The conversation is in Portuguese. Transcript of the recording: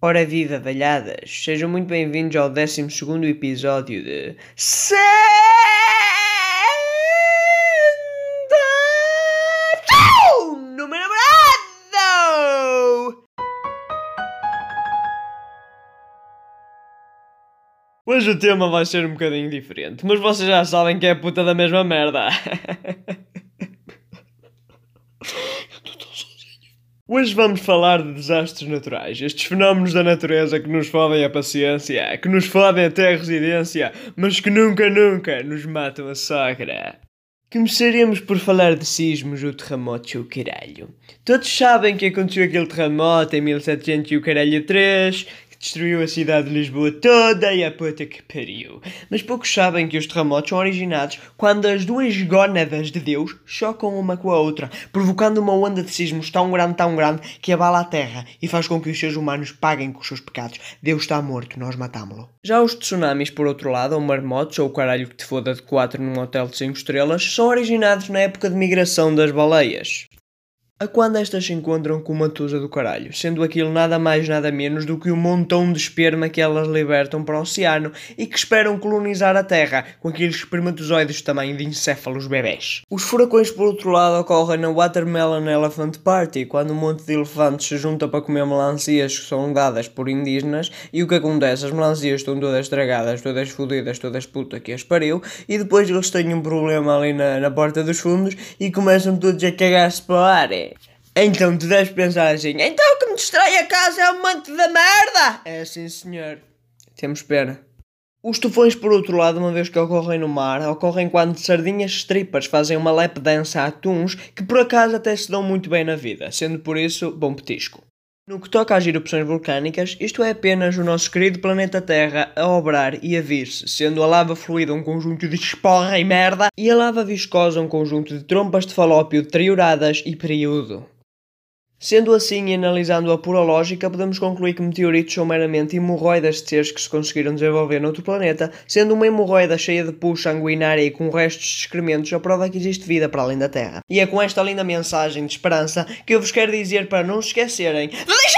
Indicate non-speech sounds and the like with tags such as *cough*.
Ora viva, velhadas! Sejam muito bem-vindos ao 12 episódio de Santa no meu! Hoje o tema vai ser um bocadinho diferente, mas vocês já sabem que é puta da mesma merda. *laughs* Hoje vamos falar de desastres naturais, estes fenómenos da natureza que nos fodem a paciência, que nos fodem até a residência, mas que nunca, nunca nos matam a sogra. Começaremos por falar de sismos ou terremotos ou caralho. Todos sabem que aconteceu aquele terremoto em 1700 e o caralho 3, destruiu a cidade de Lisboa toda e a puta que pariu. Mas poucos sabem que os terremotos são originados quando as duas gónadas de Deus chocam uma com a outra, provocando uma onda de sismos tão grande, tão grande, que abala a terra e faz com que os seres humanos paguem com os seus pecados. Deus está morto, nós matámo-lo. Já os tsunamis, por outro lado, ou marmotos, ou o caralho que te foda de 4 num hotel de 5 estrelas, são originados na época de migração das baleias a quando estas se encontram com uma tusa do caralho, sendo aquilo nada mais nada menos do que um montão de esperma que elas libertam para o oceano e que esperam colonizar a Terra com aqueles espermatozoides também de encéfalos bebés. Os furacões, por outro lado, ocorrem na Watermelon Elephant Party, quando um monte de elefantes se junta para comer melancias que são dadas por indígenas e o que acontece? As melancias estão todas estragadas, todas fodidas, todas puta que as pariu e depois eles têm um problema ali na, na porta dos fundos e começam todos a cagar-se para o ar. Então tu deves pensar assim, então o que me distrai a casa é um monte de merda! É assim, senhor. Temos pena. Os tufões, por outro lado, uma vez que ocorrem no mar, ocorrem quando sardinhas strippers fazem uma lap dance a atuns que por acaso até se dão muito bem na vida, sendo por isso bom petisco. No que toca às erupções vulcânicas, isto é apenas o nosso querido planeta Terra a obrar e a vir-se, sendo a lava fluida um conjunto de esporra e merda e a lava viscosa um conjunto de trompas de falópio deterioradas e período. Sendo assim e analisando a pura lógica, podemos concluir que meteoritos são meramente hemorroidas de seres que se conseguiram desenvolver noutro planeta, sendo uma hemorroida cheia de pus sanguinária e com restos de excrementos a prova que existe vida para além da Terra. E é com esta linda mensagem de esperança que eu vos quero dizer para não se esquecerem de deixar